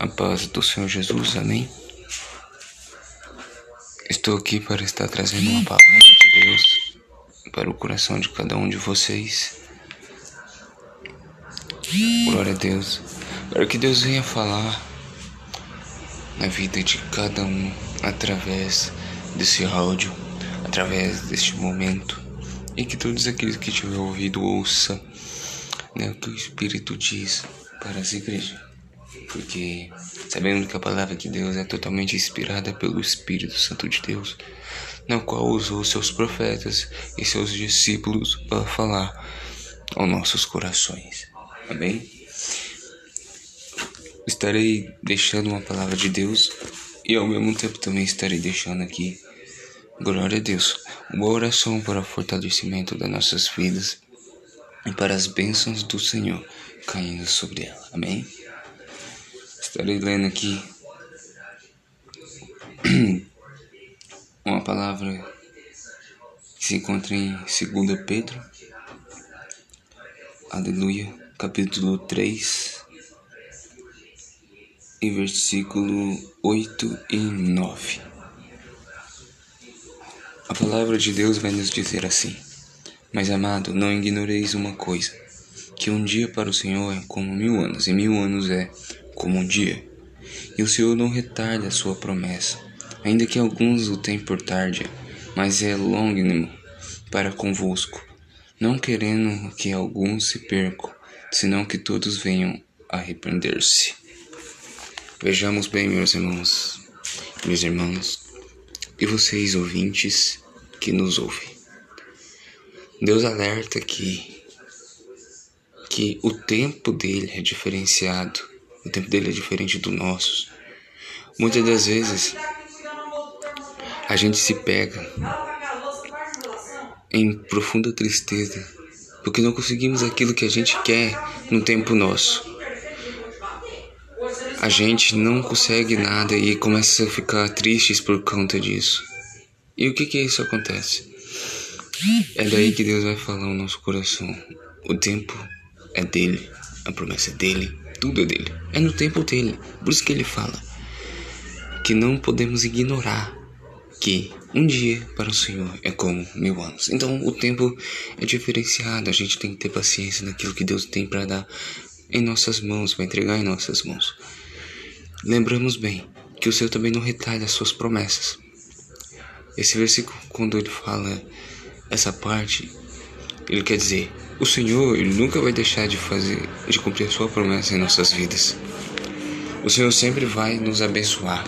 A paz do Senhor Jesus, amém? Estou aqui para estar trazendo uma palavra de Deus para o coração de cada um de vocês. Glória a Deus. Para que Deus venha falar na vida de cada um através desse áudio, através deste momento, e que todos aqueles que tiver ouvido ouça né, o que o Espírito diz para as igrejas porque sabendo que a palavra de Deus é totalmente inspirada pelo Espírito Santo de Deus, na qual usou seus profetas e seus discípulos para falar aos nossos corações. Amém? Estarei deixando uma palavra de Deus e ao mesmo tempo também estarei deixando aqui, glória a Deus, uma oração para o fortalecimento das nossas vidas e para as bênçãos do Senhor caindo sobre ela. Amém? Estarei lendo aqui uma palavra que se encontra em 2 Pedro, aleluia, capítulo 3, e versículo 8 e 9. A palavra de Deus vai nos dizer assim: Mas amado, não ignoreis uma coisa, que um dia para o Senhor é como mil anos, e mil anos é como um dia. E o Senhor não retarda a sua promessa, ainda que alguns o tenham por tarde, mas é longínimo para convosco, não querendo que alguns se percam, senão que todos venham a arrepender-se. Vejamos bem, meus irmãos, meus irmãos, e vocês ouvintes que nos ouvem. Deus alerta que que o tempo dele é diferenciado o tempo dele é diferente do nosso. Muitas das vezes a gente se pega em profunda tristeza porque não conseguimos aquilo que a gente quer no tempo nosso. A gente não consegue nada e começa a ficar tristes por conta disso. E o que que isso acontece? É daí que Deus vai falar no nosso coração. O tempo é dele, a promessa é dele, tudo é dele. É no tempo dele. Por isso que ele fala que não podemos ignorar que um dia para o Senhor é como mil anos. Então o tempo é diferenciado. A gente tem que ter paciência naquilo que Deus tem para dar em nossas mãos, para entregar em nossas mãos. Lembramos bem que o Senhor também não retalha as suas promessas. Esse versículo, quando ele fala essa parte, ele quer dizer o Senhor nunca vai deixar de fazer, de cumprir a sua promessa em nossas vidas. O Senhor sempre vai nos abençoar.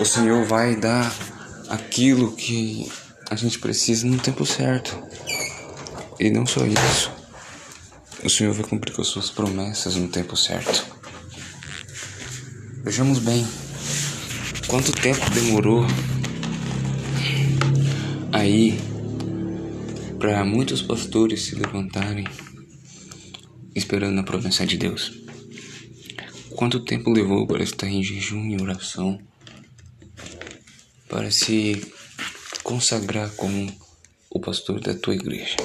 O Senhor vai dar aquilo que a gente precisa no tempo certo. E não só isso. O Senhor vai cumprir com as suas promessas no tempo certo. Vejamos bem quanto tempo demorou aí para muitos pastores se levantarem esperando a promessa de Deus. Quanto tempo levou para estar em jejum e oração para se consagrar como o pastor da tua igreja?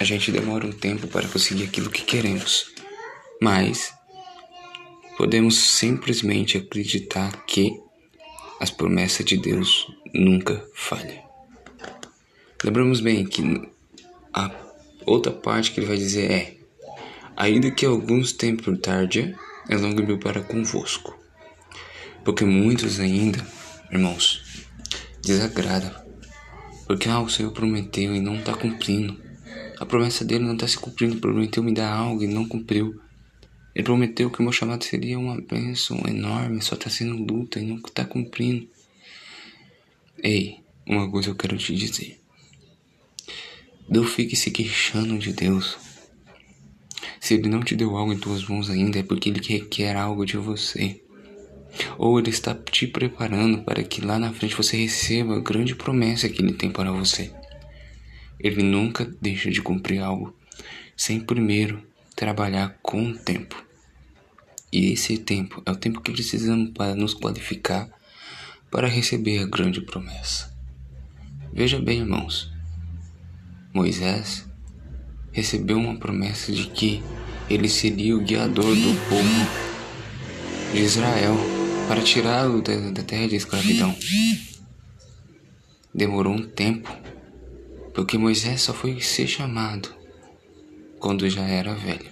A gente demora um tempo para conseguir aquilo que queremos, mas podemos simplesmente acreditar que as promessas de Deus nunca falham. Lembramos bem que a outra parte que ele vai dizer é: Ainda que alguns tenham por tarde, é longo para convosco. Porque muitos ainda, irmãos, desagrada. Porque ah, o Senhor prometeu e não está cumprindo. A promessa dele não está se cumprindo. Prometeu me dar algo e não cumpriu. Ele prometeu que o meu chamado seria uma bênção enorme, só está sendo luta e não está cumprindo. Ei, uma coisa eu quero te dizer. Não fique se queixando de Deus. Se Ele não te deu algo em tuas mãos ainda, é porque Ele requer algo de você. Ou Ele está te preparando para que lá na frente você receba a grande promessa que Ele tem para você. Ele nunca deixa de cumprir algo sem primeiro trabalhar com o tempo. E esse tempo é o tempo que precisamos para nos qualificar para receber a grande promessa. Veja bem, irmãos, Moisés recebeu uma promessa de que ele seria o guiador do povo de Israel para tirá-lo da, da terra de escravidão. Demorou um tempo, porque Moisés só foi ser chamado quando já era velho.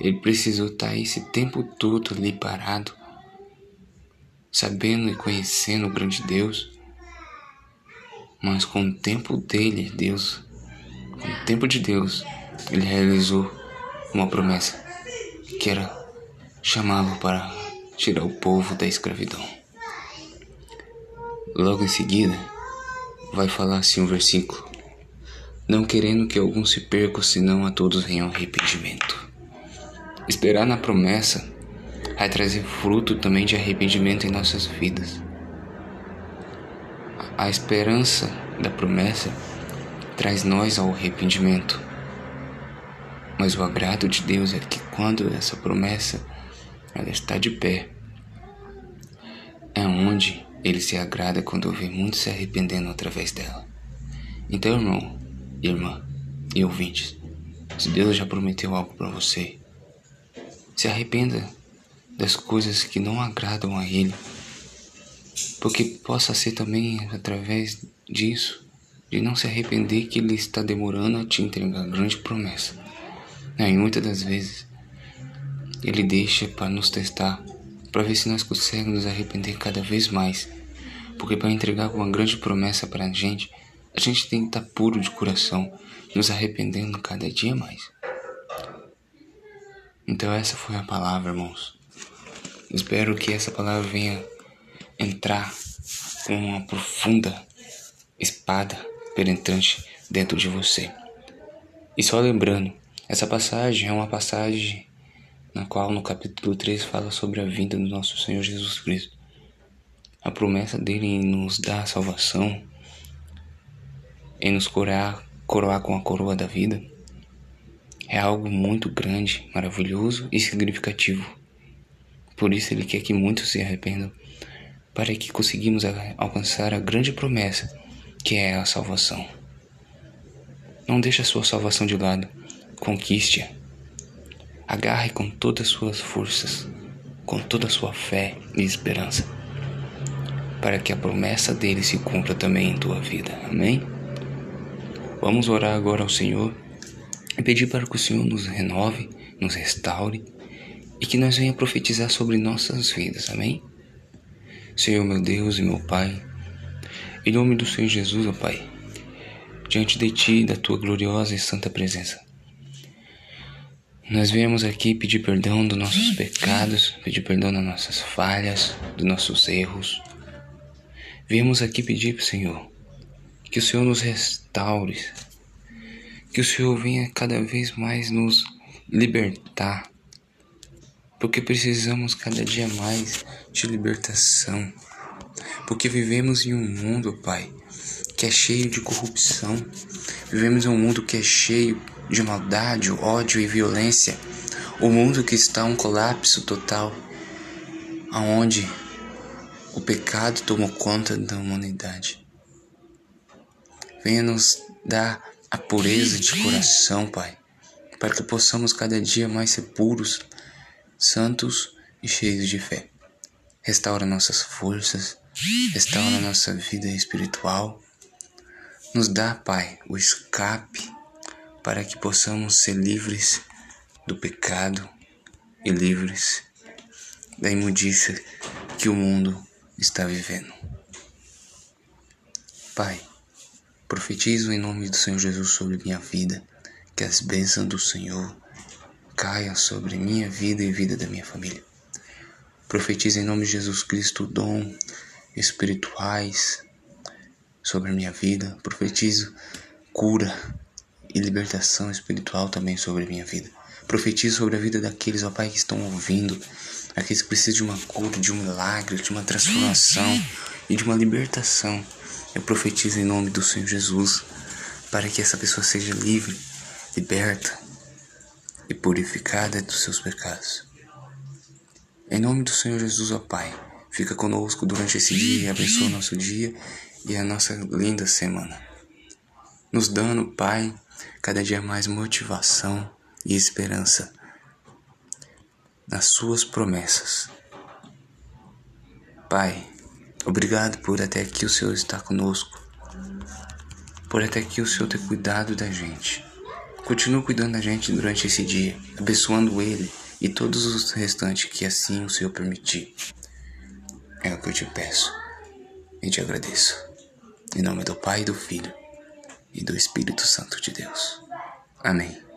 Ele precisou estar esse tempo todo ali parado, sabendo e conhecendo o grande Deus, mas com o tempo dele, Deus, com o tempo de Deus, ele realizou uma promessa que era chamá-lo para tirar o povo da escravidão. Logo em seguida, vai falar assim um versículo: Não querendo que alguns se percam, senão a todos venham arrependimento. Esperar na promessa vai trazer fruto também de arrependimento em nossas vidas. A esperança da promessa traz nós ao arrependimento. Mas o agrado de Deus é que quando essa promessa ela está de pé, é onde ele se agrada quando vê muitos se arrependendo através dela. Então, irmão, irmã e ouvintes, se Deus já prometeu algo para você, se arrependa das coisas que não agradam a Ele, porque possa ser também através disso, de não se arrepender, que Ele está demorando a te entregar a grande promessa. E muitas das vezes Ele deixa para nos testar, para ver se nós conseguimos nos arrepender cada vez mais, porque para entregar uma grande promessa para a gente, a gente tem que estar puro de coração, nos arrependendo cada dia mais. Então essa foi a palavra, irmãos. Espero que essa palavra venha entrar com uma profunda espada penetrante dentro de você. E só lembrando, essa passagem é uma passagem na qual no capítulo 3 fala sobre a vinda do nosso Senhor Jesus Cristo. A promessa dele em nos dar a salvação, em nos coroar, coroar com a coroa da vida, é algo muito grande, maravilhoso e significativo. Por isso ele quer que muitos se arrependam, para que conseguimos alcançar a grande promessa, que é a salvação. Não deixe a sua salvação de lado, conquiste-a. Agarre com todas as suas forças, com toda a sua fé e esperança, para que a promessa dele se cumpra também em tua vida. Amém? Vamos orar agora ao Senhor e pedir para que o Senhor nos renove, nos restaure e que nós venha profetizar sobre nossas vidas. Amém? Senhor, meu Deus e meu Pai, em nome do Senhor Jesus, ó Pai, diante de Ti, da Tua gloriosa e santa presença, nós viemos aqui pedir perdão dos nossos pecados, pedir perdão das nossas falhas, dos nossos erros. Viemos aqui pedir para o Senhor que o Senhor nos restaure, que o Senhor venha cada vez mais nos libertar, porque precisamos cada dia mais de libertação, porque vivemos em um mundo, Pai, que é cheio de corrupção, vivemos em um mundo que é cheio de maldade, ódio e violência, o um mundo que está um colapso total, aonde o pecado tomou conta da humanidade. Venha nos dar a pureza de coração, Pai, para que possamos cada dia mais ser puros, santos e cheios de fé. Restaura nossas forças, restaura nossa vida espiritual. Nos dá, Pai, o escape para que possamos ser livres do pecado e livres da imundícia que o mundo está vivendo. Pai, Profetizo em nome do Senhor Jesus sobre minha vida, que as bênçãos do Senhor caiam sobre minha vida e vida da minha família. Profetizo em nome de Jesus Cristo dom espirituais sobre a minha vida. Profetizo cura e libertação espiritual também sobre a minha vida. Profetizo sobre a vida daqueles, ó Pai, que estão ouvindo, aqueles que precisam de uma cura, de um milagre, de uma transformação e de uma libertação. Eu profetizo em nome do Senhor Jesus para que essa pessoa seja livre, liberta e purificada dos seus pecados. Em nome do Senhor Jesus, ó Pai, fica conosco durante esse dia e abençoa nosso dia e a nossa linda semana. Nos dando, Pai, cada dia mais motivação e esperança nas Suas promessas. Pai, obrigado por até aqui o Senhor estar conosco, por até aqui o Senhor ter cuidado da gente. Continua cuidando da gente durante esse dia, abençoando Ele e todos os restantes que assim o Senhor permitir. É o que eu te peço e te agradeço. Em nome do Pai, do Filho e do Espírito Santo de Deus. Amém.